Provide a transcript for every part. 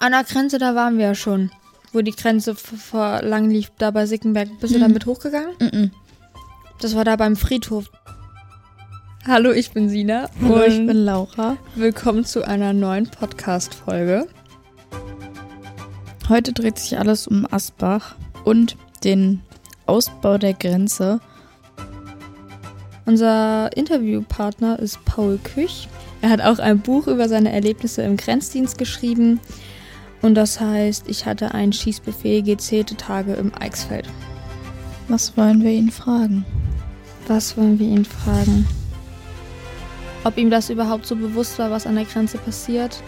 An der Grenze, da waren wir ja schon. Wo die Grenze vor lang lief, da bei Sickenberg. Bist du damit hochgegangen? Mhm. Das war da beim Friedhof. Hallo, ich bin Sina. Hallo, ich bin Laura. Willkommen zu einer neuen Podcast-Folge. Heute dreht sich alles um Asbach und den Ausbau der Grenze. Unser Interviewpartner ist Paul Küch. Er hat auch ein Buch über seine Erlebnisse im Grenzdienst geschrieben. Und das heißt, ich hatte einen Schießbefehl gezählte Tage im Eichsfeld. Was wollen wir ihn fragen? Was wollen wir ihn fragen? Ob ihm das überhaupt so bewusst war, was an der Grenze passiert,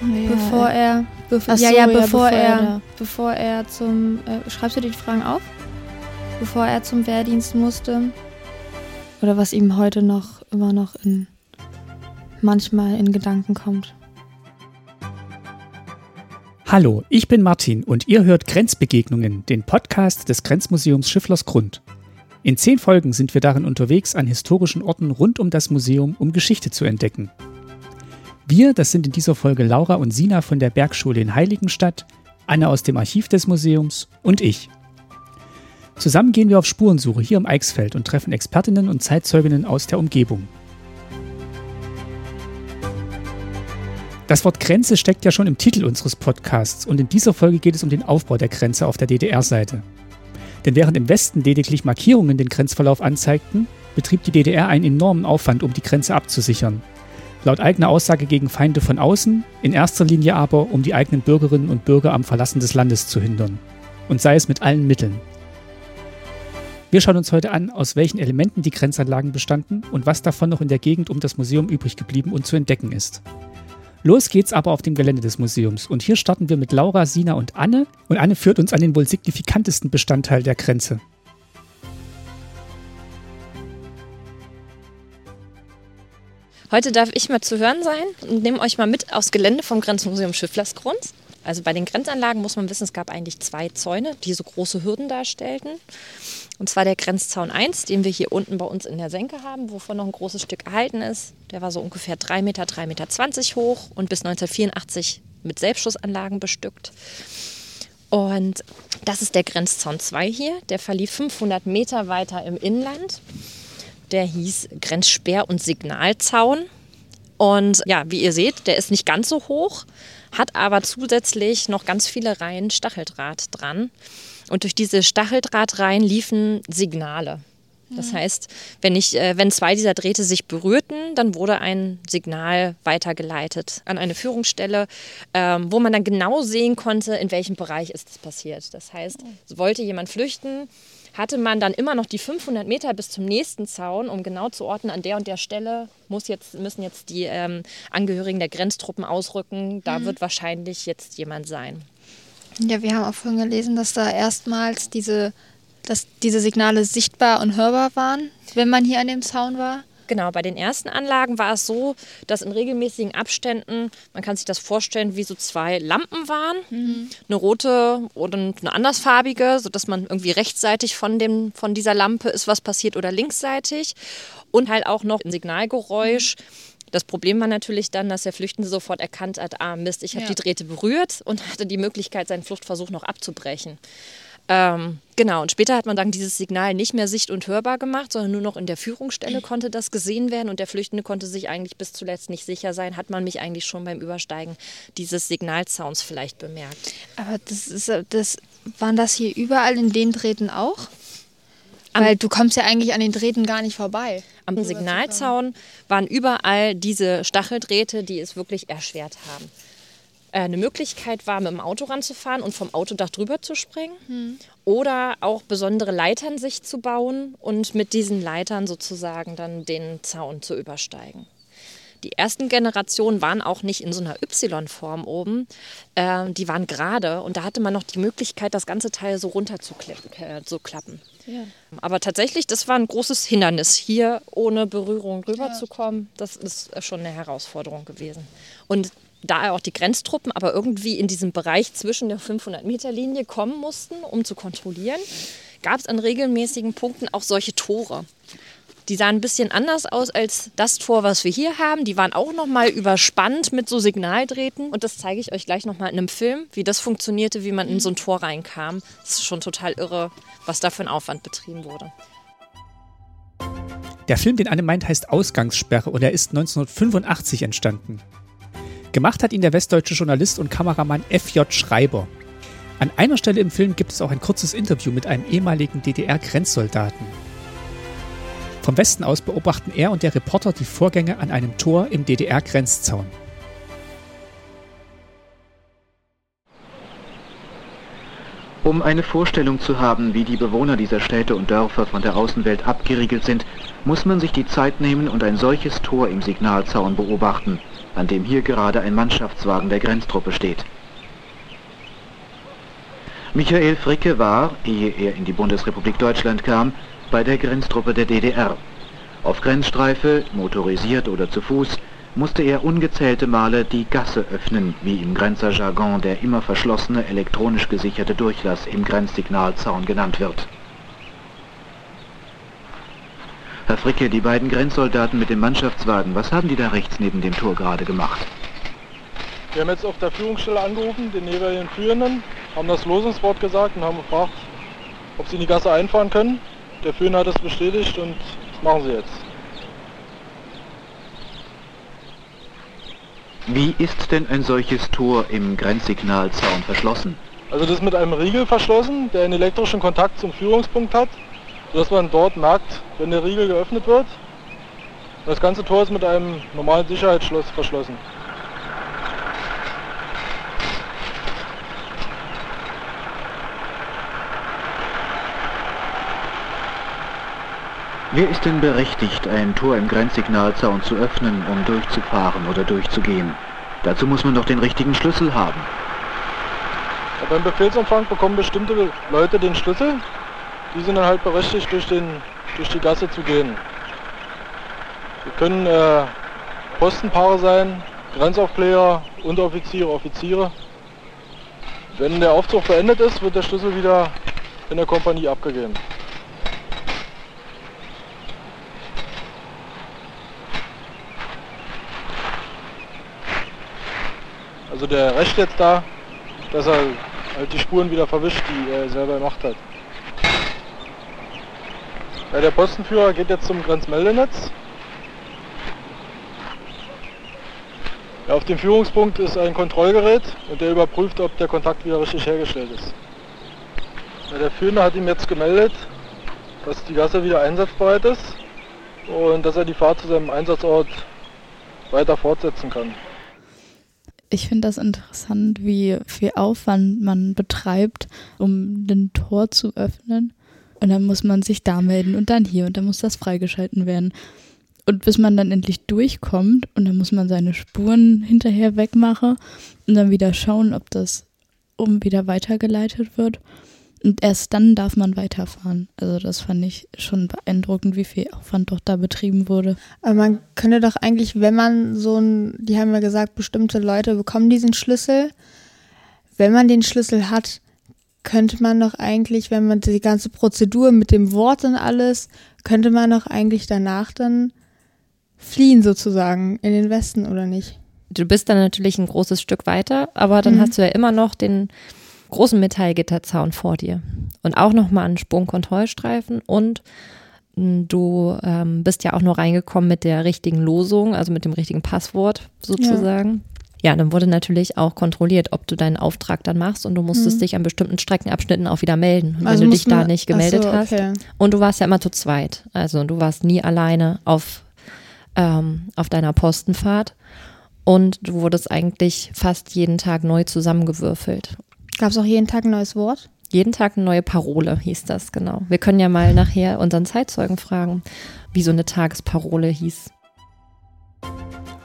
Ja, bevor er, Ach ja, so, ja, ja, bevor, bevor er er, bevor er zum, äh, schreibst du dir die Fragen auf? Bevor er zum Wehrdienst musste? Oder was ihm heute noch, immer noch in, manchmal in Gedanken kommt? Hallo, ich bin Martin und ihr hört Grenzbegegnungen, den Podcast des Grenzmuseums Schifflers Grund. In zehn Folgen sind wir darin unterwegs an historischen Orten rund um das Museum, um Geschichte zu entdecken. Wir, das sind in dieser Folge Laura und Sina von der Bergschule in Heiligenstadt, Anne aus dem Archiv des Museums und ich. Zusammen gehen wir auf Spurensuche hier im Eichsfeld und treffen Expertinnen und Zeitzeuginnen aus der Umgebung. Das Wort Grenze steckt ja schon im Titel unseres Podcasts und in dieser Folge geht es um den Aufbau der Grenze auf der DDR-Seite. Denn während im Westen lediglich Markierungen den Grenzverlauf anzeigten, betrieb die DDR einen enormen Aufwand, um die Grenze abzusichern. Laut eigener Aussage gegen Feinde von außen, in erster Linie aber, um die eigenen Bürgerinnen und Bürger am Verlassen des Landes zu hindern. Und sei es mit allen Mitteln. Wir schauen uns heute an, aus welchen Elementen die Grenzanlagen bestanden und was davon noch in der Gegend um das Museum übrig geblieben und zu entdecken ist. Los geht's aber auf dem Gelände des Museums und hier starten wir mit Laura, Sina und Anne und Anne führt uns an den wohl signifikantesten Bestandteil der Grenze. Heute darf ich mal zu hören sein und nehme euch mal mit aufs Gelände vom Grenzmuseum Schifflersgrund. Also bei den Grenzanlagen muss man wissen, es gab eigentlich zwei Zäune, die so große Hürden darstellten. Und zwar der Grenzzaun 1, den wir hier unten bei uns in der Senke haben, wovon noch ein großes Stück erhalten ist. Der war so ungefähr 3 Meter, 3,20 Meter hoch und bis 1984 mit Selbstschussanlagen bestückt. Und das ist der Grenzzaun 2 hier. Der verlief 500 Meter weiter im Inland. Der hieß Grenzsperr- und Signalzaun. Und ja, wie ihr seht, der ist nicht ganz so hoch, hat aber zusätzlich noch ganz viele Reihen Stacheldraht dran. Und durch diese Stacheldrahtreihen liefen Signale. Das heißt, wenn, ich, äh, wenn zwei dieser Drähte sich berührten, dann wurde ein Signal weitergeleitet an eine Führungsstelle, ähm, wo man dann genau sehen konnte, in welchem Bereich ist es passiert. Das heißt, wollte jemand flüchten, hatte man dann immer noch die 500 Meter bis zum nächsten Zaun, um genau zu orten, an der und der Stelle muss jetzt, müssen jetzt die ähm, Angehörigen der Grenztruppen ausrücken. Da wird wahrscheinlich jetzt jemand sein. Ja, wir haben auch vorhin gelesen, dass da erstmals diese, dass diese Signale sichtbar und hörbar waren, wenn man hier an dem Zaun war. Genau, bei den ersten Anlagen war es so, dass in regelmäßigen Abständen, man kann sich das vorstellen, wie so zwei Lampen waren. Eine rote oder eine andersfarbige, sodass man irgendwie rechtsseitig von, dem, von dieser Lampe ist was passiert oder linksseitig. Und halt auch noch ein Signalgeräusch. Das Problem war natürlich dann, dass der Flüchtende sofort erkannt hat, ah Mist, ich habe Ja. die Drähte berührt und hatte die Möglichkeit, seinen Fluchtversuch noch abzubrechen. Ähm, genau, und später hat man dann dieses Signal nicht mehr sicht- und hörbar gemacht, sondern nur noch in der Führungsstelle konnte das gesehen werden und der Flüchtende konnte sich eigentlich bis zuletzt nicht sicher sein, hat man mich eigentlich schon beim Übersteigen dieses Signalzauns vielleicht bemerkt. Aber das ist, äh, das, waren das hier überall in den Drähten auch? Weil du kommst ja eigentlich an den Drähten gar nicht vorbei. Am Signalzaun waren überall diese Stacheldrähte, die es wirklich erschwert haben. Äh, Eine Möglichkeit war, mit dem Auto ranzufahren und vom Autodach drüber zu springen. Oder auch besondere Leitern sich zu bauen und mit diesen Leitern sozusagen dann den Zaun zu übersteigen. Die ersten Generationen waren auch nicht in so einer Y-Form oben, äh, die waren gerade und da hatte man noch die Möglichkeit, das ganze Teil so runter zu, äh, zu klappen. Aber tatsächlich, das war ein großes Hindernis, hier ohne Berührung rüberzukommen. Das ist schon eine Herausforderung gewesen. Und da auch die Grenztruppen aber irgendwie in diesem Bereich zwischen der 500-Meter-Linie kommen mussten, um zu kontrollieren, gab es an regelmäßigen Punkten auch solche Tore. Die sahen ein bisschen anders aus als das Tor, was wir hier haben. Die waren auch nochmal überspannt mit so Signaldrähten. Und das zeige ich euch gleich nochmal in einem Film, wie das funktionierte, wie man in so ein Tor reinkam. Das ist schon total irre, was da für ein Aufwand betrieben wurde. Der Film, den Anne meint, heißt Ausgangssperre und er ist 1985 entstanden. Gemacht hat ihn der westdeutsche Journalist und Kameramann F.J. Schreiber. An einer Stelle im Film gibt es auch ein kurzes Interview mit einem ehemaligen DDR-Grenzsoldaten. Vom Westen aus beobachten er und der Reporter die Vorgänge an einem Tor im DDR-Grenzzaun. Um eine Vorstellung zu haben, wie die Bewohner dieser Städte und Dörfer von der Außenwelt abgeriegelt sind, muss man sich die Zeit nehmen und ein solches Tor im Signalzaun beobachten, an dem hier gerade ein Mannschaftswagen der Grenztruppe steht. Michael Fricke war, ehe er in die Bundesrepublik Deutschland kam, bei der Grenztruppe der DDR. Auf Grenzstreife, motorisiert oder zu Fuß, musste er ungezählte Male die Gasse öffnen, wie im Grenzerjargon der immer verschlossene elektronisch gesicherte Durchlass im Grenzsignalzaun genannt wird. Herr Fricke, die beiden Grenzsoldaten mit dem Mannschaftswagen, was haben die da rechts neben dem Tor gerade gemacht? Wir haben jetzt auf der Führungsstelle angerufen, den jeweiligen Führenden, haben das Losungswort gesagt und haben gefragt, ob sie in die Gasse einfahren können. Der Führende hat das bestätigt und das machen sie jetzt. Wie ist denn ein solches Tor im Grenzsignalzaun verschlossen? Also das ist mit einem Riegel verschlossen, der einen elektrischen Kontakt zum Führungspunkt hat, sodass man dort merkt, wenn der Riegel geöffnet wird. Das ganze Tor ist mit einem normalen Sicherheitsschloss verschlossen. Wer ist denn berechtigt, ein Tor im Grenzsignalzaun zu öffnen, um durchzufahren oder durchzugehen? Dazu muss man doch den richtigen Schlüssel haben. Ja, beim Befehlsempfang bekommen bestimmte Leute den Schlüssel. Die sind dann halt berechtigt, durch, den, durch die Gasse zu gehen. Wir können äh, Postenpaare sein, Grenzaufklärer, Unteroffiziere, Offiziere. Wenn der Aufzug beendet ist, wird der Schlüssel wieder in der Kompanie abgegeben. Also der Recht jetzt da, dass er halt die Spuren wieder verwischt, die er selber gemacht hat. Ja, der Postenführer geht jetzt zum Grenzmeldenetz. Ja, auf dem Führungspunkt ist ein Kontrollgerät und der überprüft, ob der Kontakt wieder richtig hergestellt ist. Ja, der Führende hat ihm jetzt gemeldet, dass die Gasse wieder einsatzbereit ist und dass er die Fahrt zu seinem Einsatzort weiter fortsetzen kann. Ich finde das interessant, wie viel Aufwand man betreibt, um den Tor zu öffnen. Und dann muss man sich da melden und dann hier und dann muss das freigeschalten werden. Und bis man dann endlich durchkommt und dann muss man seine Spuren hinterher wegmachen und dann wieder schauen, ob das um wieder weitergeleitet wird. Und erst dann darf man weiterfahren. Also das fand ich schon beeindruckend, wie viel Aufwand doch da betrieben wurde. Aber man könnte doch eigentlich, wenn man so ein, die haben ja gesagt, bestimmte Leute bekommen diesen Schlüssel. Wenn man den Schlüssel hat, könnte man doch eigentlich, wenn man die ganze Prozedur mit dem Wort und alles, könnte man doch eigentlich danach dann fliehen sozusagen in den Westen oder nicht? Du bist dann natürlich ein großes Stück weiter, aber dann Mhm. hast du ja immer noch den großen Metallgitterzaun vor dir und auch nochmal einen Sprungkontrollstreifen und mh, du ähm, bist ja auch nur reingekommen mit der richtigen Losung, also mit dem richtigen Passwort sozusagen. Ja. Dann wurde natürlich auch kontrolliert, ob du deinen Auftrag dann machst und du musstest Mhm. dich an bestimmten Streckenabschnitten auch wieder melden. Und Also wenn du dich da nicht gemeldet so, hast, okay. und du warst ja immer zu zweit. Also du warst nie alleine auf, ähm, auf deiner Postenfahrt. Und du wurdest eigentlich fast jeden Tag neu zusammengewürfelt. Gab es auch jeden Tag ein neues Wort? Jeden Tag eine neue Parole hieß das, genau. Wir können ja mal nachher unseren Zeitzeugen fragen, wie so eine Tagesparole hieß.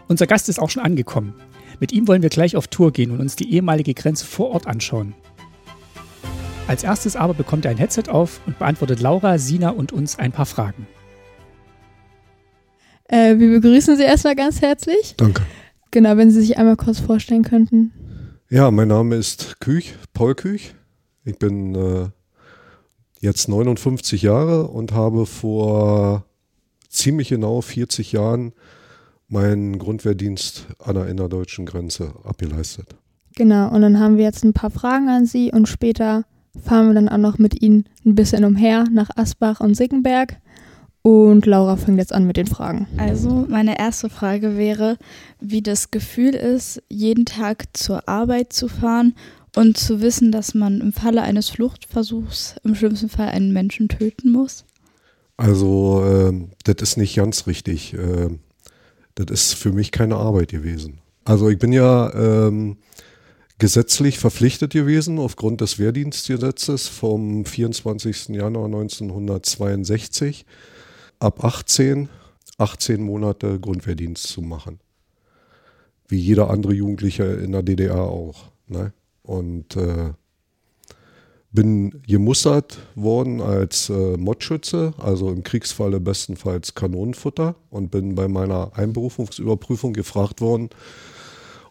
Unser Gast ist auch schon angekommen. Mit ihm wollen wir gleich auf Tour gehen und uns die ehemalige Grenze vor Ort anschauen. Als erstes aber bekommt er ein Headset auf und beantwortet Laura, Sina und uns ein paar Fragen. Äh, wir begrüßen Sie erstmal ganz herzlich. Danke. Genau, wenn Sie sich einmal kurz vorstellen könnten. Ja, mein Name ist Küch, Paul Küch. Ich bin äh, jetzt 59 Jahre und habe vor ziemlich genau 40 Jahren meinen Grundwehrdienst an der innerdeutschen Grenze abgeleistet. Genau, und dann haben wir jetzt ein paar Fragen an Sie und später fahren wir dann auch noch mit Ihnen ein bisschen umher nach Asbach und Sickenberg. Und Laura fängt jetzt an mit den Fragen. Also meine erste Frage wäre, wie das Gefühl ist, jeden Tag zur Arbeit zu fahren und zu wissen, dass man im Falle eines Fluchtversuchs im schlimmsten Fall einen Menschen töten muss. Also äh, das ist nicht ganz richtig. Äh, das ist für mich keine Arbeit gewesen. Also ich bin ja ähm, gesetzlich verpflichtet gewesen aufgrund des Wehrdienstgesetzes vom 24. Januar 1962 ab 18, 18 Monate Grundwehrdienst zu machen. Wie jeder andere Jugendliche in der DDR auch. Ne? Und äh, bin gemustert worden als äh, Modschütze, also im Kriegsfalle bestenfalls Kanonenfutter und bin bei meiner Einberufungsüberprüfung gefragt worden,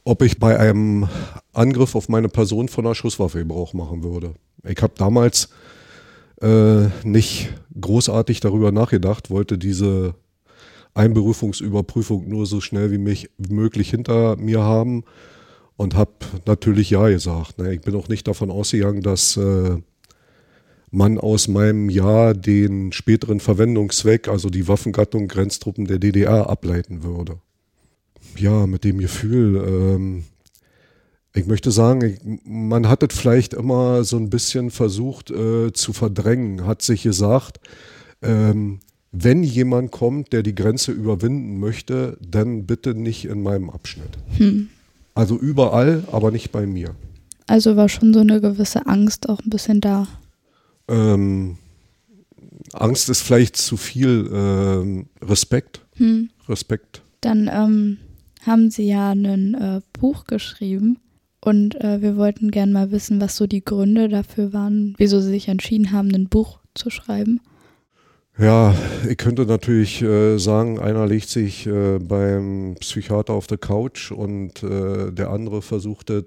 ob ich bei einem Angriff auf meine Person von einer Schusswaffe Gebrauch machen würde. Ich habe damals äh, nicht großartig darüber nachgedacht, wollte diese Einberufungsüberprüfung nur so schnell wie, mich, wie möglich hinter mir haben und habe natürlich Ja gesagt. Ne? Ich bin auch nicht davon ausgegangen, dass äh, man aus meinem Ja den späteren Verwendungszweck, also die Waffengattung Grenztruppen der DDR, ableiten würde. Ja, mit dem Gefühl, ähm, ich möchte sagen, man hat es vielleicht immer so ein bisschen versucht äh, zu verdrängen, hat sich gesagt, ähm, wenn jemand kommt, der die Grenze überwinden möchte, dann bitte nicht in meinem Abschnitt. Hm. Also überall, aber nicht bei mir. Also war schon so eine gewisse Angst auch ein bisschen da. Ähm, Angst ist vielleicht zu viel ähm, Respekt. Hm. Respekt. Dann ähm, haben Sie ja ein äh, Buch geschrieben und äh, wir wollten gerne mal wissen, was so die Gründe dafür waren, wieso Sie sich entschieden haben, ein Buch zu schreiben. Ja, ich könnte natürlich äh, sagen, einer legt sich äh, beim Psychiater auf der Couch und äh, der andere versucht es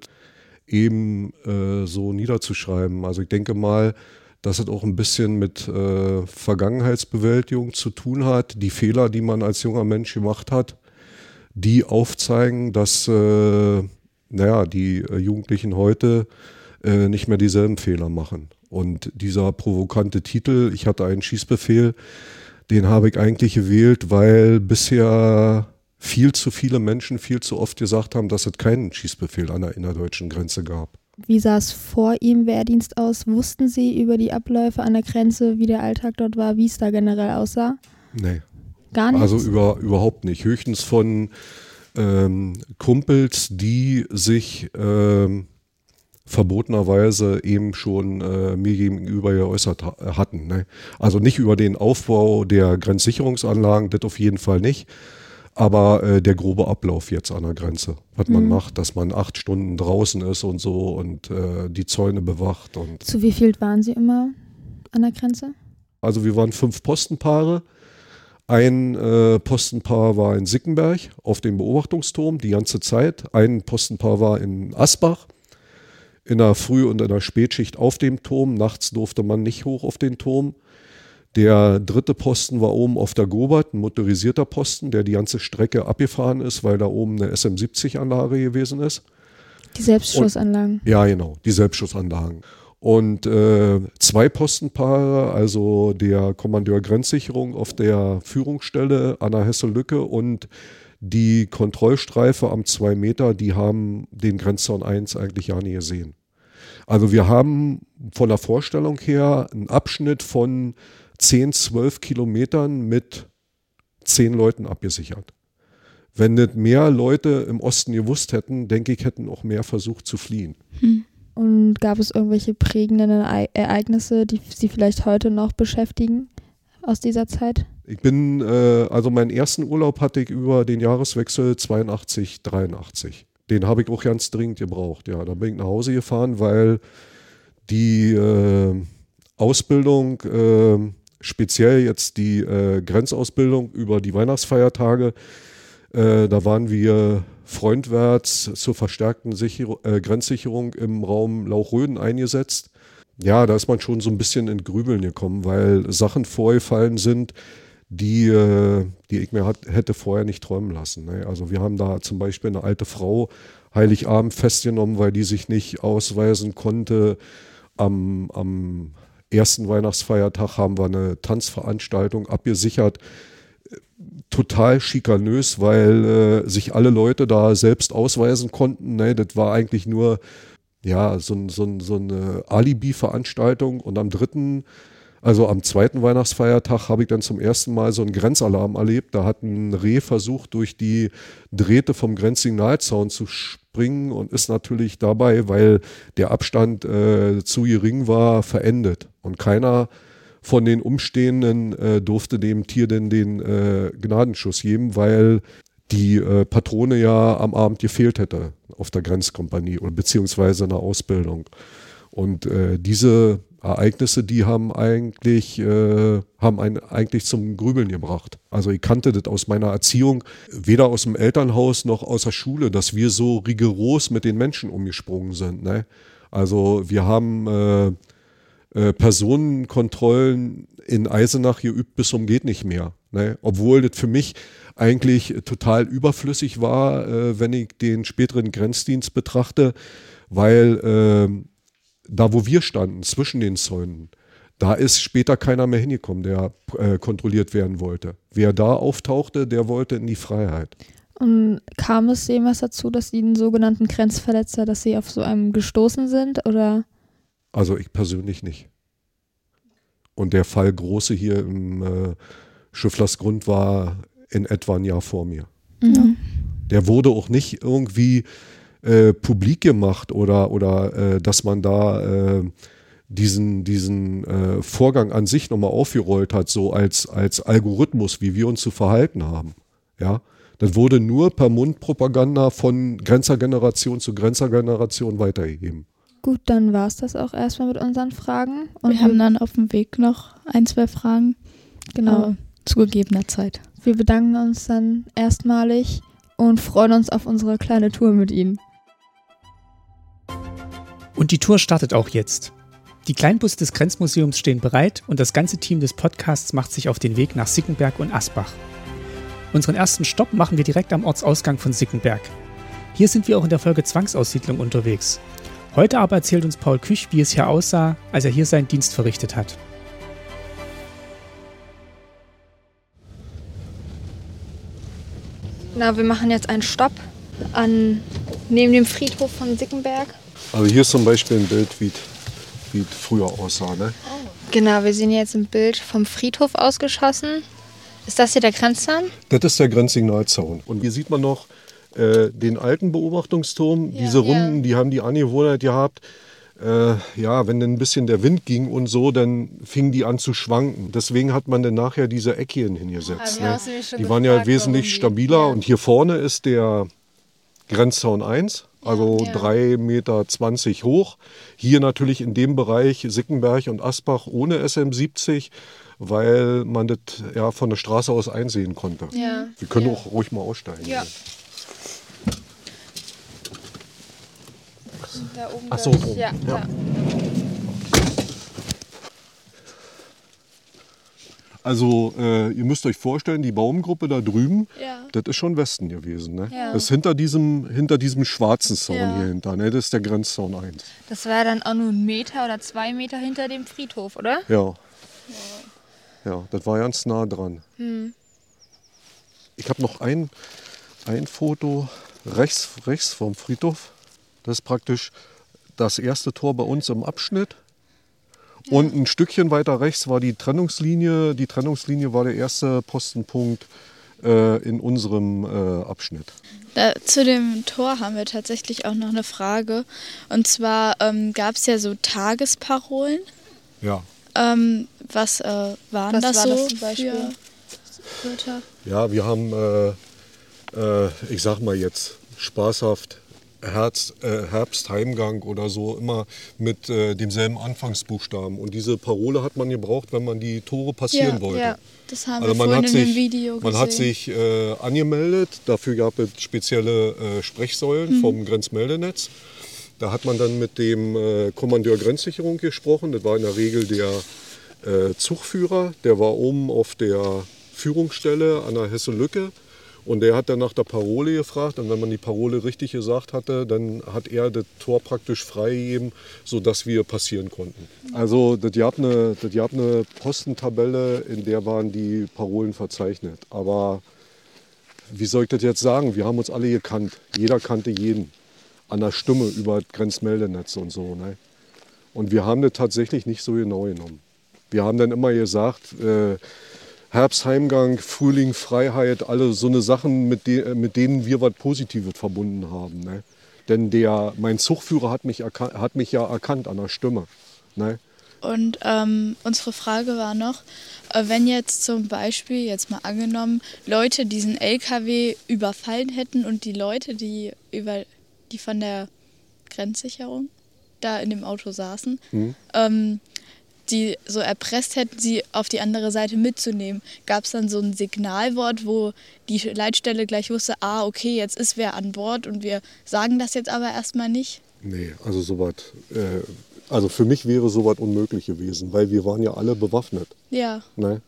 eben äh, so niederzuschreiben. Also ich denke mal, dass es auch ein bisschen mit äh, Vergangenheitsbewältigung zu tun hat. Die Fehler, die man als junger Mensch gemacht hat, die aufzeigen, dass äh, naja, die Jugendlichen heute nicht mehr dieselben Fehler machen. Und dieser provokante Titel, ich hatte einen Schießbefehl, den habe ich eigentlich gewählt, weil bisher viel zu viele Menschen viel zu oft gesagt haben, dass es keinen Schießbefehl an der innerdeutschen Grenze gab. Wie sah es vor Ihrem Wehrdienst aus? Wussten Sie über die Abläufe an der Grenze, wie der Alltag dort war, wie es da generell aussah? Nee. Gar nicht? Also über, überhaupt nicht. Höchstens von ähm, Kumpels, die sich ähm, verbotenerweise eben schon äh, mir gegenüber geäußert ha hatten. Ne? Also nicht über den Aufbau der Grenzsicherungsanlagen, das auf jeden Fall nicht, aber äh, der grobe Ablauf jetzt an der Grenze, was mhm. man macht, dass man acht Stunden draußen ist und so und äh, die Zäune bewacht. Und Zu wie viel waren Sie immer an der Grenze? Also wir waren fünf Postenpaare. Ein äh, Postenpaar war in Sickenberg auf dem Beobachtungsturm die ganze Zeit. Ein Postenpaar war in Asbach in der Früh- und in der Spätschicht auf dem Turm. Nachts durfte man nicht hoch auf den Turm. Der dritte Posten war oben auf der Gobert, ein motorisierter Posten, der die ganze Strecke abgefahren ist, weil da oben eine SM-70-Anlage gewesen ist. Die Selbstschussanlagen. Und, ja, genau, die Selbstschussanlagen. Und äh, zwei Postenpaare, also der Kommandeur Grenzsicherung auf der Führungsstelle Anna Hesse-Lücke und die Kontrollstreife am 2 Meter, die haben den Grenzzaun 1 eigentlich ja nie gesehen. Also wir haben von der Vorstellung her einen Abschnitt von 10, 12 Kilometern mit 10 Leuten abgesichert. Wenn nicht mehr Leute im Osten gewusst hätten, denke ich, hätten auch mehr versucht zu fliehen. Hm. Und gab es irgendwelche prägenden Ereignisse, die Sie vielleicht heute noch beschäftigen aus dieser Zeit? Ich bin, äh, also meinen ersten Urlaub hatte ich über den Jahreswechsel 82, 83. Den habe ich auch ganz dringend gebraucht. Ja, da bin ich nach Hause gefahren, weil die äh, Ausbildung, äh, speziell jetzt die äh, Grenzausbildung über die Weihnachtsfeiertage, äh, da waren wir freundwärts zur verstärkten Sicher äh, Grenzsicherung im Raum Lauchröden eingesetzt. Ja, da ist man schon so ein bisschen in Grübeln gekommen, weil Sachen vorgefallen sind, die, äh, die ich mir hat, hätte vorher nicht träumen lassen. Ne? Also wir haben da zum Beispiel eine alte Frau Heiligabend festgenommen, weil die sich nicht ausweisen konnte. Am, am ersten Weihnachtsfeiertag haben wir eine Tanzveranstaltung abgesichert. Total schikanös, weil äh, sich alle Leute da selbst ausweisen konnten. Ne? Das war eigentlich nur ja, so, so, so eine Alibi-Veranstaltung. Und am dritten also am zweiten Weihnachtsfeiertag habe ich dann zum ersten Mal so einen Grenzalarm erlebt. Da hat ein Reh versucht, durch die Drähte vom Grenzsignalzaun zu springen und ist natürlich dabei, weil der Abstand äh, zu gering war, verendet. Und keiner von den Umstehenden äh, durfte dem Tier denn den äh, Gnadenschuss geben, weil die äh, Patrone ja am Abend gefehlt hätte auf der Grenzkompanie oder beziehungsweise in der Ausbildung. Und äh, diese Ereignisse, die haben eigentlich, äh, haben einen eigentlich zum Grübeln gebracht. Also ich kannte das aus meiner Erziehung, weder aus dem Elternhaus noch aus der Schule, dass wir so rigoros mit den Menschen umgesprungen sind. Ne? Also wir haben äh, Personenkontrollen in Eisenach geübt bis um geht nicht mehr. Ne? Obwohl das für mich eigentlich total überflüssig war, äh, wenn ich den späteren Grenzdienst betrachte, weil äh, da wo wir standen, zwischen den Zäunen, da ist später keiner mehr hingekommen, der äh, kontrolliert werden wollte. Wer da auftauchte, der wollte in die Freiheit. Und kam es jemals dazu, dass die sogenannten Grenzverletzer, dass sie auf so einem gestoßen sind oder? Also ich persönlich nicht. Und der Fall Große hier im äh, Schifflersgrund war in etwa ein Jahr vor mir. Mhm. Der wurde auch nicht irgendwie äh, publik gemacht oder, oder äh, dass man da äh, diesen, diesen äh, Vorgang an sich nochmal aufgerollt hat, so als, als Algorithmus, wie wir uns zu verhalten haben. Ja, das wurde nur per Mundpropaganda von Grenzergeneration zu Grenzergeneration weitergegeben. Gut, dann war es das auch erstmal mit unseren Fragen. Und wir haben dann auf dem Weg noch ein, zwei Fragen. Genau. zu gegebener Zeit. Wir bedanken uns dann erstmalig und freuen uns auf unsere kleine Tour mit Ihnen. Und die Tour startet auch jetzt. Die Kleinbusse des Grenzmuseums stehen bereit und das ganze Team des Podcasts macht sich auf den Weg nach Sickenberg und Asbach. Unseren ersten Stopp machen wir direkt am Ortsausgang von Sickenberg. Hier sind wir auch in der Folge Zwangsaussiedlung unterwegs. Heute aber erzählt uns Paul Küch, wie es hier aussah, als er hier seinen Dienst verrichtet hat. Na, wir machen jetzt einen Stopp an, neben dem Friedhof von Sickenberg. Also hier ist zum Beispiel ein Bild, wie es früher aussah. Ne? Genau, wir sehen jetzt ein Bild vom Friedhof ausgeschossen. Ist das hier der Grenzzaun? Das ist der Grenzsignalzaun. Und hier sieht man noch äh, den alten Beobachtungsturm. Ja, Diese Runden, ja. die haben die Angewohnheit gehabt, äh, ja, wenn dann ein bisschen der Wind ging und so, dann fingen die an zu schwanken. Deswegen hat man dann nachher diese Eckchen hingesetzt. Ah, ne? Die waren ja wesentlich stabiler. Ja. Und hier vorne ist der Grenzzaun 1 also ja. 3,20 Meter hoch. Hier natürlich in dem Bereich Sickenberg und Asbach ohne SM70, weil man das ja von der Straße aus einsehen konnte. Ja. Wir können auch ruhig mal aussteigen. Ja. Da oben Ach so, oben. Ja, ja. Also äh, ihr müsst euch vorstellen, die Baumgruppe da drüben, ja. das ist schon Westen gewesen. Ne? Ja. Das ist hinter diesem, hinter diesem schwarzen Zaun ja. hier hinter. Ne? Das ist der Grenzzaun 1. Das war dann auch nur ein Meter oder zwei Meter hinter dem Friedhof, oder? Ja. Ja, das war ganz nah dran. Hm. Ich habe noch ein, ein Foto rechts, rechts vom Friedhof. Das ist praktisch das erste Tor bei uns im Abschnitt. Und ein Stückchen weiter rechts war die Trennungslinie. Die Trennungslinie war der erste Postenpunkt äh, in unserem äh, Abschnitt. Da, zu dem Tor haben wir tatsächlich auch noch eine Frage. Und zwar ähm, gab es ja so Tagesparolen. Ja. Ähm, was äh, waren was das war so das zum Beispiel? für Wörter? Ja, wir haben, äh, äh, ich sag mal jetzt spaßhaft, Herbst, äh, Herbstheimgang oder so immer mit äh, demselben Anfangsbuchstaben. Und diese Parole hat man gebraucht, wenn man die Tore passieren ja, wollte. Ja, das haben also wir vorhin in sich, Video gesehen. Man hat sich äh, angemeldet, dafür gab es spezielle äh, Sprechsäulen mhm. vom Grenzmeldenetz. Da hat man dann mit dem äh, Kommandeur Grenzsicherung gesprochen. Das war in der Regel der äh, Zugführer. Der war oben auf der Führungsstelle an der Hesse-Lücke. Und der hat dann nach der Parole gefragt. Und wenn man die Parole richtig gesagt hatte, dann hat er das Tor praktisch freigegeben, sodass wir passieren konnten. Also das gab eine, das gab eine Postentabelle, in der waren die Parolen verzeichnet. Aber wie soll ich das jetzt sagen? Wir haben uns alle gekannt. Jeder kannte jeden. An der Stimme über das Grenzmeldenetz und so. Ne? Und wir haben das tatsächlich nicht so genau genommen. Wir haben dann immer gesagt, äh, Herbstheimgang, Frühling, Freiheit, alle so eine Sachen, mit, de mit denen wir was Positives verbunden haben. Ne? Denn der, mein Zugführer hat mich, hat mich ja erkannt an der Stimme. Ne? Und ähm, unsere Frage war noch, äh, wenn jetzt zum Beispiel, jetzt mal angenommen, Leute diesen LKW überfallen hätten und die Leute, die, über, die von der Grenzsicherung da in dem Auto saßen, mhm. ähm, die so erpresst hätten, sie auf die andere Seite mitzunehmen. Gab es dann so ein Signalwort, wo die Leitstelle gleich wusste, ah, okay, jetzt ist wer an Bord und wir sagen das jetzt aber erstmal nicht? Nee, also sowas, äh, also für mich wäre sowas unmöglich gewesen, weil wir waren ja alle bewaffnet. Ja. Ne?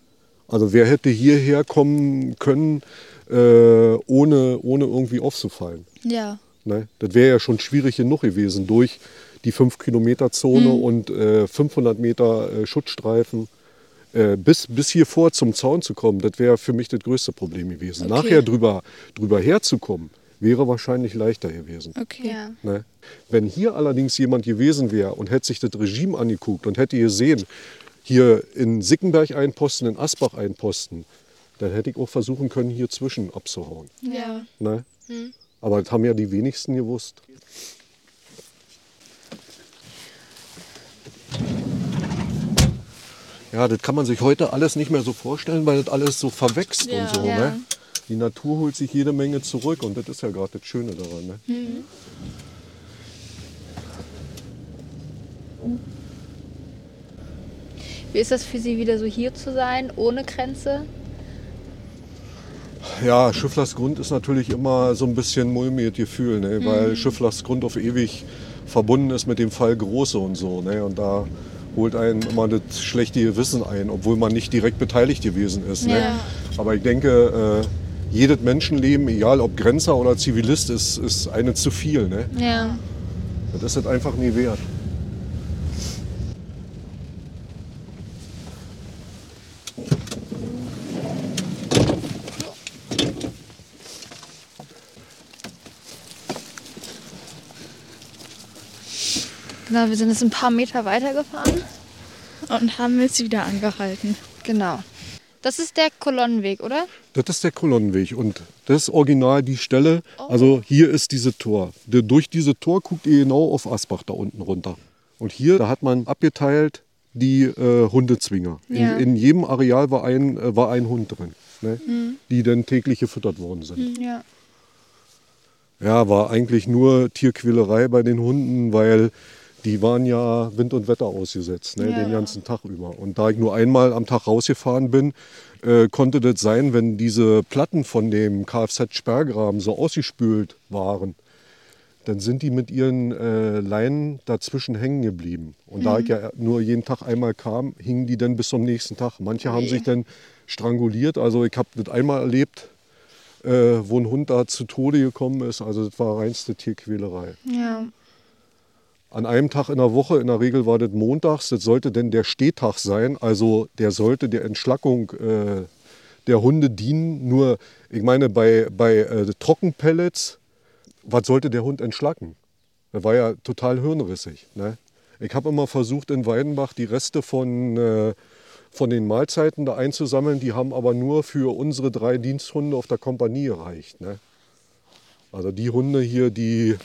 Also wer hätte hierher kommen können, äh, ohne, ohne irgendwie aufzufallen? Ja. Ne? Das wäre ja schon schwierig genug gewesen durch die 5-Kilometer-Zone mhm. und äh, 500 Meter äh, Schutzstreifen. Äh, bis, bis hier vor zum Zaun zu kommen, das wäre für mich das größte Problem gewesen. Okay. Nachher drüber, drüber herzukommen, wäre wahrscheinlich leichter gewesen. Okay. Ja. Ne? Wenn hier allerdings jemand gewesen wäre und hätte sich das Regime angeguckt und hätte gesehen, hier in Sickenberg ein Posten, in Asbach ein Posten, dann hätte ich auch versuchen können, hier zwischen abzuhauen. Ja. Ne? Hm. Aber das haben ja die wenigsten gewusst. Ja, das kann man sich heute alles nicht mehr so vorstellen, weil das alles so verwächst ja, und so. Ja. Ne? Die Natur holt sich jede Menge zurück und das ist ja gerade das Schöne daran. Ne? Mhm. Wie ist das für Sie wieder so hier zu sein, ohne Grenze? Ja, Schifflers Grund ist natürlich immer so ein bisschen mulmiges Gefühl, ne? Mhm. weil Schifflers Grund auf ewig verbunden ist mit dem Fall Große und so. Ne? Und da holt einen immer das schlechte Gewissen ein, obwohl man nicht direkt beteiligt gewesen ist. Ne? Ja. Aber ich denke, äh, jedes Menschenleben, egal ob Grenzer oder Zivilist, ist, ist eine zu viel. Ne? Ja. Das ist das einfach nie wert. Genau, wir sind jetzt ein paar Meter weitergefahren. Und haben jetzt wieder angehalten. Genau. Das ist der Kolonnenweg, oder? Das ist der Kolonnenweg und das ist original die Stelle. Oh. Also hier ist diese Tor. Durch diese Tor guckt ihr genau auf Asbach da unten runter. Und hier, da hat man abgeteilt die äh, Hundezwinger. Ja. In, in, jedem Areal war ein, äh, war ein Hund drin, ne? mhm. die dann täglich gefüttert worden sind. Mhm, ja. ja, war eigentlich nur Tierquälerei bei den Hunden, weil die waren ja Wind und Wetter ausgesetzt, ne, ja. den ganzen Tag über. Und da ich nur einmal am Tag rausgefahren bin, äh, konnte das sein, wenn diese Platten von dem Kfz-Sperrgraben so ausgespült waren, dann sind die mit ihren äh, Leinen dazwischen hängen geblieben. Und mhm. da ich ja nur jeden Tag einmal kam, hingen die dann bis zum nächsten Tag. Manche okay. haben sich dann stranguliert. Also ich habe das einmal erlebt, äh, wo ein Hund da zu Tode gekommen ist. Also das war reinste Tierquälerei. Ja an einem Tag in der Woche, in der Regel war das montags, das sollte denn der Stehtag sein, also der sollte der Entschlackung äh, der Hunde dienen. Nur, ich meine, bei, bei äh, Trockenpellets, was sollte der Hund entschlacken? Der war ja total hirnrissig. Ne? Ich habe immer versucht, in Weidenbach die Reste von, äh, von den Mahlzeiten da einzusammeln. Die haben aber nur für unsere drei Diensthunde auf der Kompanie gereicht. Ne? Also die Hunde hier, die,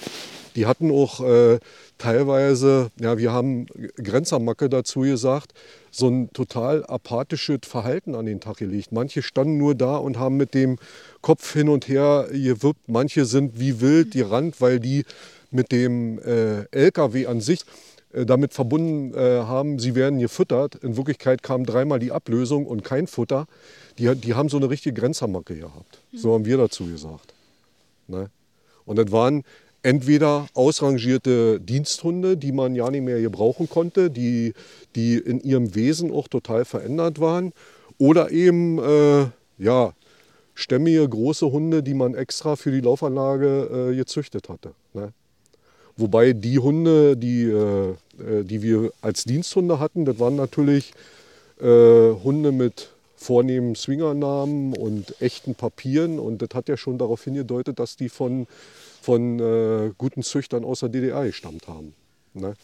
die hatten auch äh, teilweise, ja, wir haben Grenzermacke dazu gesagt, so ein total apathisches Verhalten an den Tag gelegt. Manche standen nur da und haben mit dem Kopf hin und her gewippt. Manche sind wie wild gerannt, weil die mit dem äh, LKW an sich äh, damit verbunden äh, haben, sie werden gefüttert. In Wirklichkeit kam dreimal die Ablösung und kein Futter. Die, die haben so eine richtige Grenzermacke gehabt. So haben wir dazu gesagt. Ne? Und das waren entweder ausrangierte Diensthunde, die man ja nicht mehr gebrauchen konnte, die, die in ihrem Wesen auch total verändert waren, oder eben äh, ja, stämmige, große Hunde, die man extra für die Laufanlage äh, gezüchtet hatte. Ne? Wobei die Hunde, die, äh, äh die wir als Diensthunde hatten, das waren natürlich äh, Hunde mit vornehmen Swingernamen und echten Papieren. Und das hat ja schon darauf hingedeutet, dass die von, von äh, guten Züchtern aus der DDR gestammt haben. Ne?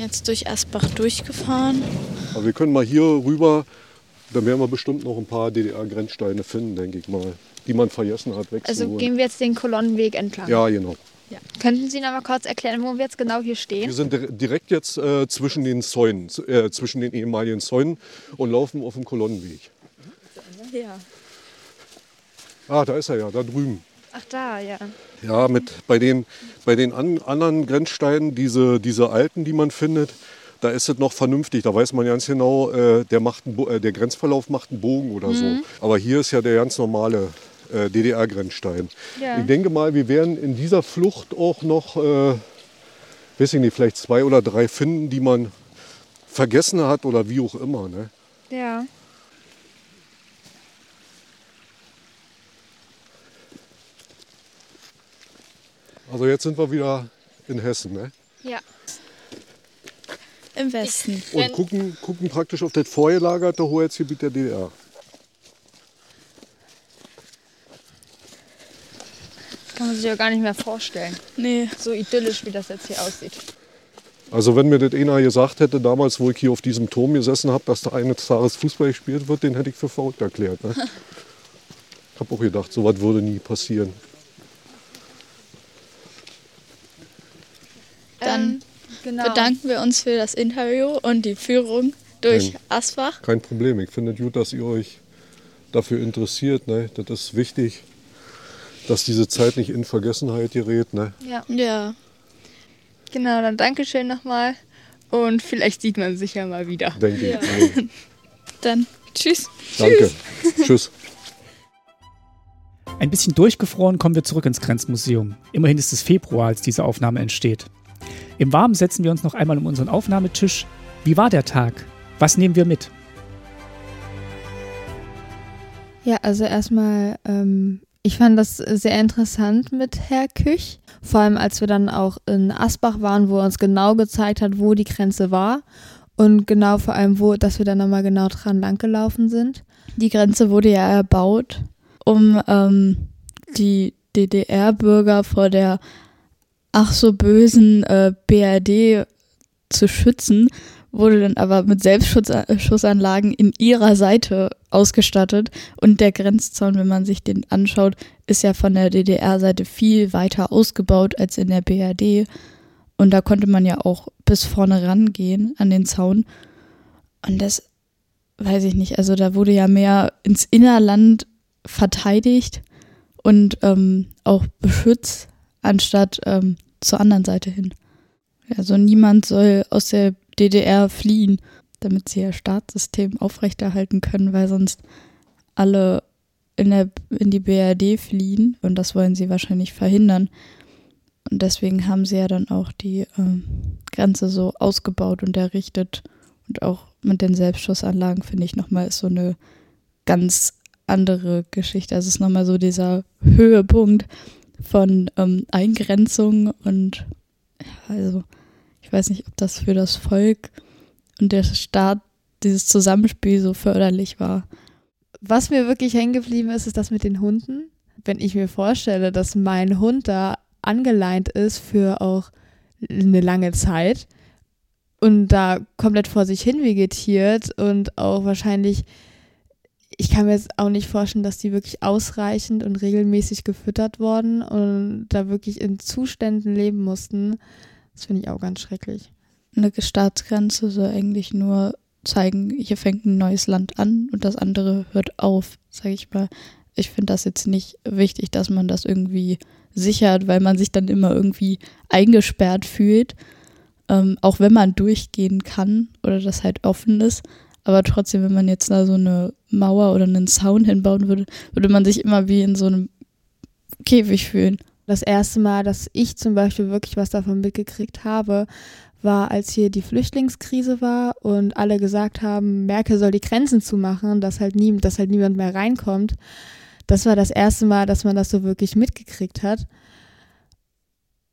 Jetzt durch Asbach durchgefahren. Aber wir können mal hier rüber, da werden wir bestimmt noch ein paar DDR-Grenzsteine finden, denke ich mal, die man vergessen hat. Also gehen wir jetzt den Kolonnenweg entlang. Ja, genau. Ja. Könnten Sie noch mal kurz erklären, wo wir jetzt genau hier stehen? Wir sind direkt jetzt äh, zwischen den Zäunen, äh, zwischen den ehemaligen Zäunen und laufen auf dem Kolonnenweg. Ja. Ah, da ist er ja, da drüben. Ach da, ja. Ja, mit, bei den, bei den an, anderen Grenzsteinen, diese, diese alten, die man findet, da ist es noch vernünftig. Da weiß man ganz genau, äh, der, macht einen, äh, der Grenzverlauf macht einen Bogen oder mhm. so. Aber hier ist ja der ganz normale äh, DDR-Grenzstein. Ja. Ich denke mal, wir werden in dieser Flucht auch noch, äh, weiß ich nicht, vielleicht zwei oder drei finden, die man vergessen hat oder wie auch immer. Ne? Ja. Also jetzt sind wir wieder in Hessen, ne? Ja. Im Westen. Und gucken, gucken praktisch auf das vorgelagerte Hoheitsgebiet der DDR. Kann man sich ja gar nicht mehr vorstellen. Nee. So idyllisch, wie das jetzt hier aussieht. Also wenn mir das einer gesagt hätte, damals, wo ich hier auf diesem Turm gesessen habe, dass da eines Tages Fußball gespielt wird, den hätte ich für verrückt erklärt. Ne? ich habe auch gedacht, so was würde nie passieren. Dann ähm, genau. bedanken wir uns für das Interview und die Führung durch Nein, Asbach. Kein Problem. Ich finde gut, dass ihr euch dafür interessiert. Ne? Das ist wichtig, dass diese Zeit nicht in Vergessenheit gerät. Ne? Ja. ja. Genau, dann Dankeschön nochmal. Und vielleicht sieht man sich ja mal wieder. Denke ja. ich. dann tschüss. Danke. tschüss. Ein bisschen durchgefroren kommen wir zurück ins Grenzmuseum. Immerhin ist es Februar, als diese Aufnahme entsteht. Im Warmen setzen wir uns noch einmal um unseren Aufnahmetisch. Wie war der Tag? Was nehmen wir mit? Ja, also erstmal, ähm, ich fand das sehr interessant mit Herr Küch. Vor allem, als wir dann auch in Asbach waren, wo er uns genau gezeigt hat, wo die Grenze war. Und genau vor allem, wo, dass wir dann nochmal genau dran langgelaufen sind. Die Grenze wurde ja erbaut, um ähm, die DDR-Bürger vor der ach so bösen äh, BRD zu schützen, wurde dann aber mit Selbstschussanlagen in ihrer Seite ausgestattet. Und der Grenzzaun, wenn man sich den anschaut, ist ja von der DDR-Seite viel weiter ausgebaut als in der BRD. Und da konnte man ja auch bis vorne rangehen an den Zaun. Und das weiß ich nicht. Also da wurde ja mehr ins Innerland verteidigt und ähm, auch beschützt anstatt ähm, zur anderen Seite hin. Also niemand soll aus der DDR fliehen, damit sie ihr Staatssystem aufrechterhalten können, weil sonst alle in, der, in die BRD fliehen und das wollen sie wahrscheinlich verhindern. Und deswegen haben sie ja dann auch die äh, Grenze so ausgebaut und errichtet. Und auch mit den Selbstschussanlagen finde ich nochmal ist so eine ganz andere Geschichte. Also es ist nochmal so dieser Höhepunkt, von ähm, Eingrenzung und also ich weiß nicht, ob das für das Volk und der Staat dieses Zusammenspiel so förderlich war. Was mir wirklich hängen geblieben ist, ist das mit den Hunden. Wenn ich mir vorstelle, dass mein Hund da angeleint ist für auch eine lange Zeit und da komplett vor sich hin vegetiert und auch wahrscheinlich ich kann mir jetzt auch nicht vorstellen, dass die wirklich ausreichend und regelmäßig gefüttert wurden und da wirklich in Zuständen leben mussten. Das finde ich auch ganz schrecklich. Eine Staatsgrenze soll eigentlich nur zeigen, hier fängt ein neues Land an und das andere hört auf, sage ich mal. Ich finde das jetzt nicht wichtig, dass man das irgendwie sichert, weil man sich dann immer irgendwie eingesperrt fühlt. ähm, auch wenn man durchgehen kann oder das halt offen ist. Aber trotzdem, wenn man jetzt da so eine Mauer oder einen Zaun hinbauen würde, würde man sich immer wie in so einem Käfig fühlen. Das erste Mal, dass ich zum Beispiel wirklich was davon mitgekriegt habe, war, als hier die Flüchtlingskrise war und alle gesagt haben, Merkel soll die Grenzen zumachen, dass halt, nie, dass halt niemand mehr reinkommt. Das war das erste Mal, dass man das so wirklich mitgekriegt hat.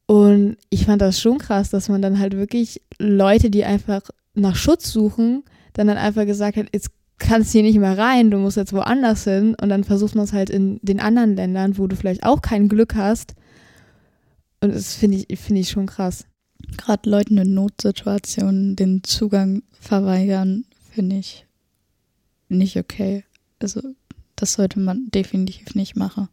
Und ich fand das schon krass, dass man dann halt wirklich Leute, die einfach nach Schutz suchen, dann dann einfach gesagt hat, jetzt kannst du hier nicht mehr rein, du musst jetzt woanders hin. Und dann versucht man es halt in den anderen Ländern, wo du vielleicht auch kein Glück hast. Und das finde ich, finde ich schon krass. Gerade Leuten in Notsituationen den Zugang verweigern, finde ich nicht okay. Also, das sollte man definitiv nicht machen.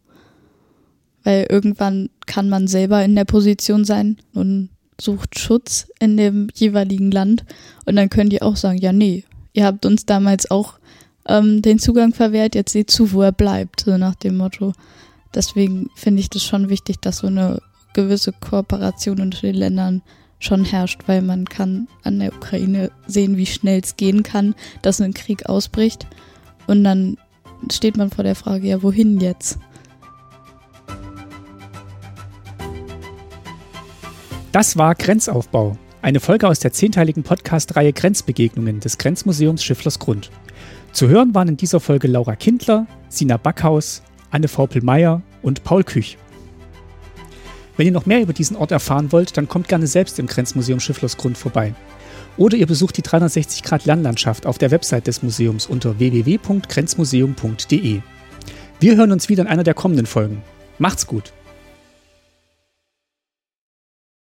Weil irgendwann kann man selber in der Position sein und sucht Schutz in dem jeweiligen Land. Und dann können die auch sagen, ja, nee, ihr habt uns damals auch ähm, den Zugang verwehrt, jetzt seht zu, wo er bleibt, so nach dem Motto. Deswegen finde ich das schon wichtig, dass so eine gewisse Kooperation unter den Ländern schon herrscht, weil man kann an der Ukraine sehen, wie schnell es gehen kann, dass ein Krieg ausbricht. Und dann steht man vor der Frage, ja, wohin jetzt? Das war Grenzaufbau, eine Folge aus der zehnteiligen Podcast-Reihe Grenzbegegnungen des Grenzmuseums Schifflers Grund. Zu hören waren in dieser Folge Laura Kindler, Sina Backhaus, Anne Vaupel-Meyer und Paul Küch. Wenn ihr noch mehr über diesen Ort erfahren wollt, dann kommt gerne selbst im Grenzmuseum Schifflers Grund vorbei. Oder ihr besucht die 360 Grad Lernlandschaft auf der Website des Museums unter www.grenzmuseum.de. Wir hören uns wieder in einer der kommenden Folgen. Macht's gut!